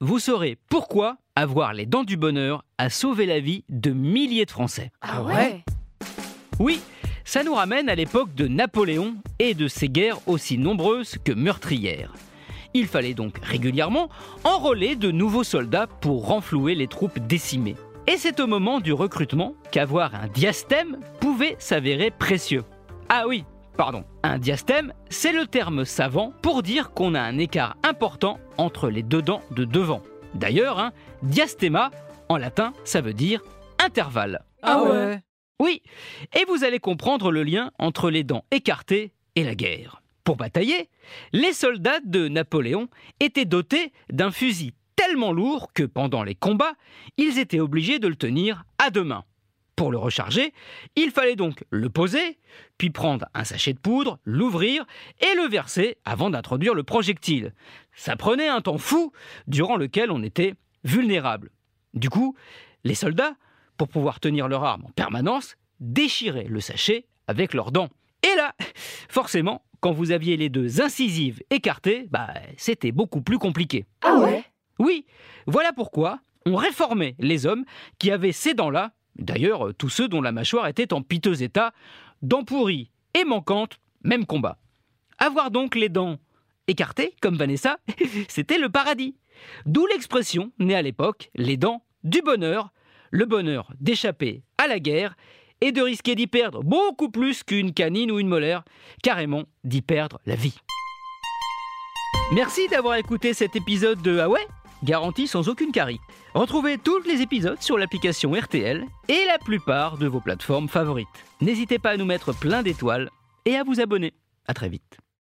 vous saurez pourquoi avoir les dents du bonheur a sauvé la vie de milliers de Français. Ah ouais Oui, ça nous ramène à l'époque de Napoléon et de ses guerres aussi nombreuses que meurtrières. Il fallait donc régulièrement enrôler de nouveaux soldats pour renflouer les troupes décimées. Et c'est au moment du recrutement qu'avoir un diastème pouvait s'avérer précieux. Ah oui, pardon. Un diastème, c'est le terme savant pour dire qu'on a un écart important entre les deux dents de devant. D'ailleurs, hein, diastéma, en latin, ça veut dire intervalle. Ah ouais Oui, et vous allez comprendre le lien entre les dents écartées et la guerre. Pour batailler, les soldats de Napoléon étaient dotés d'un fusil tellement lourd que pendant les combats, ils étaient obligés de le tenir à deux mains. Pour le recharger, il fallait donc le poser, puis prendre un sachet de poudre, l'ouvrir et le verser avant d'introduire le projectile. Ça prenait un temps fou durant lequel on était vulnérable. Du coup, les soldats, pour pouvoir tenir leur arme en permanence, déchiraient le sachet avec leurs dents. Et là, forcément, quand vous aviez les deux incisives écartées, bah, c'était beaucoup plus compliqué. Ah ouais? Oui, voilà pourquoi on réformait les hommes qui avaient ces dents-là D'ailleurs, tous ceux dont la mâchoire était en piteux état, dents pourries et manquantes, même combat. Avoir donc les dents écartées, comme Vanessa, c'était le paradis. D'où l'expression, née à l'époque, les dents du bonheur, le bonheur d'échapper à la guerre et de risquer d'y perdre beaucoup plus qu'une canine ou une molaire, carrément d'y perdre la vie. Merci d'avoir écouté cet épisode de Ah garantie sans aucune carie. Retrouvez tous les épisodes sur l'application RTL et la plupart de vos plateformes favorites. N'hésitez pas à nous mettre plein d'étoiles et à vous abonner. À très vite.